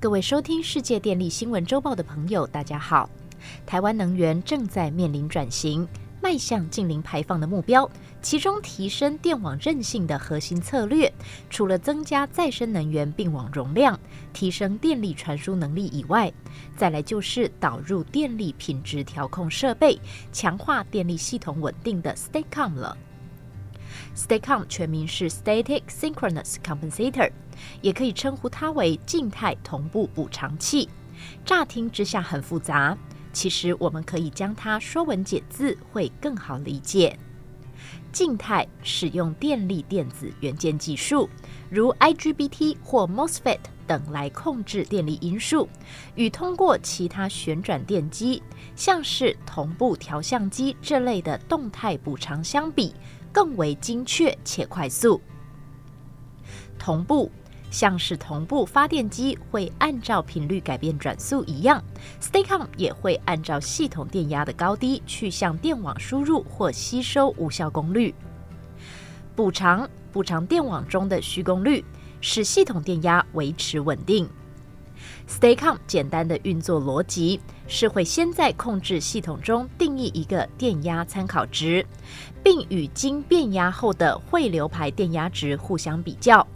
各位收听世界电力新闻周报的朋友，大家好。台湾能源正在面临转型，迈向近零排放的目标。其中，提升电网韧性的核心策略，除了增加再生能源并网容量、提升电力传输能力以外，再来就是导入电力品质调控设备，强化电力系统稳定的 Staycom 了。Staycom 全名是 Static Synchronous Compensator，也可以称呼它为静态同步补偿器。乍听之下很复杂，其实我们可以将它说文解字，会更好理解。静态使用电力电子元件技术，如 IGBT 或 MOSFET 等来控制电力因素，与通过其他旋转电机，像是同步调相机这类的动态补偿相比。更为精确且快速。同步像是同步发电机会按照频率改变转速一样，Staycom 也会按照系统电压的高低去向电网输入或吸收无效功率，补偿补偿电网中的虚功率，使系统电压维持稳定。Staycom 简单的运作逻辑是会先在控制系统中定义一个电压参考值，并与经变压后的汇流排电压值互相比较。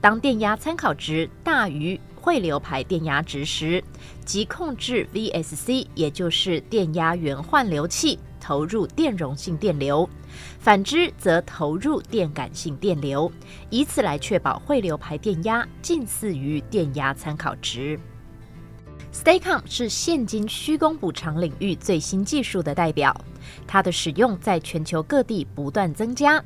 当电压参考值大于汇流排电压值时，即控制 VSC，也就是电压源换流器投入电容性电流；反之则投入电感性电流，以此来确保汇流排电压近似于电压参考值。Staycom 是现今虚功补偿领域最新技术的代表，它的使用在全球各地不断增加。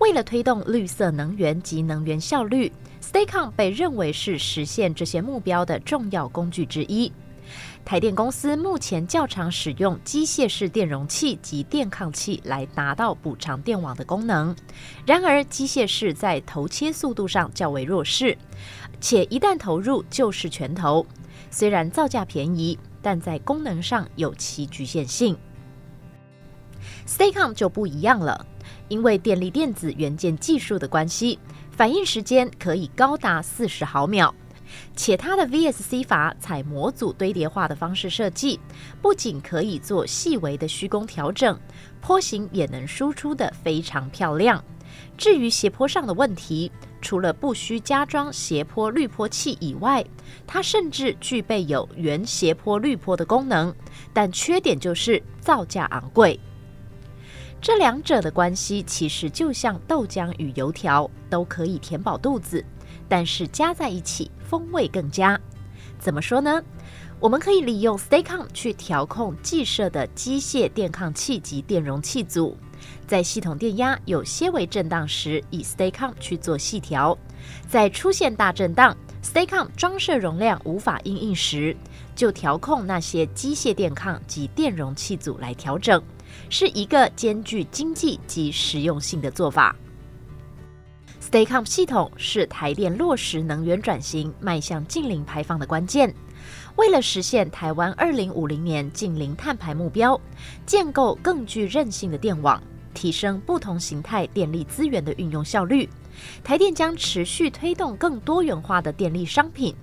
为了推动绿色能源及能源效率，Staycom 被认为是实现这些目标的重要工具之一。台电公司目前较常使用机械式电容器及电抗器来达到补偿电网的功能。然而，机械式在投切速度上较为弱势，且一旦投入就是全投。虽然造价便宜，但在功能上有其局限性。Staycom 就不一样了，因为电力电子元件技术的关系，反应时间可以高达四十毫秒，且它的 VSC 阀采模组堆叠化的方式设计，不仅可以做细微的虚工调整，坡形也能输出的非常漂亮。至于斜坡上的问题，除了不需加装斜坡滤波器以外，它甚至具备有原斜坡滤波的功能，但缺点就是造价昂贵。这两者的关系其实就像豆浆与油条，都可以填饱肚子，但是加在一起风味更佳。怎么说呢？我们可以利用 Staycom 去调控计设的机械电抗器及电容器组。在系统电压有些微震荡时，以 Staycom 去做细调；在出现大震荡，Staycom 装设容量无法应应时，就调控那些机械电抗及电容器组来调整，是一个兼具经济及实用性的做法。Staycom 系统是台电落实能源转型、迈向近零排放的关键。为了实现台湾二零五零年近零碳排目标，建构更具韧性的电网。提升不同形态电力资源的运用效率，台电将持续推动更多元化的电力商品，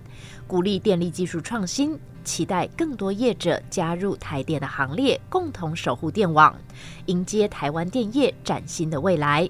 鼓励电力技术创新，期待更多业者加入台电的行列，共同守护电网，迎接台湾电业崭新的未来。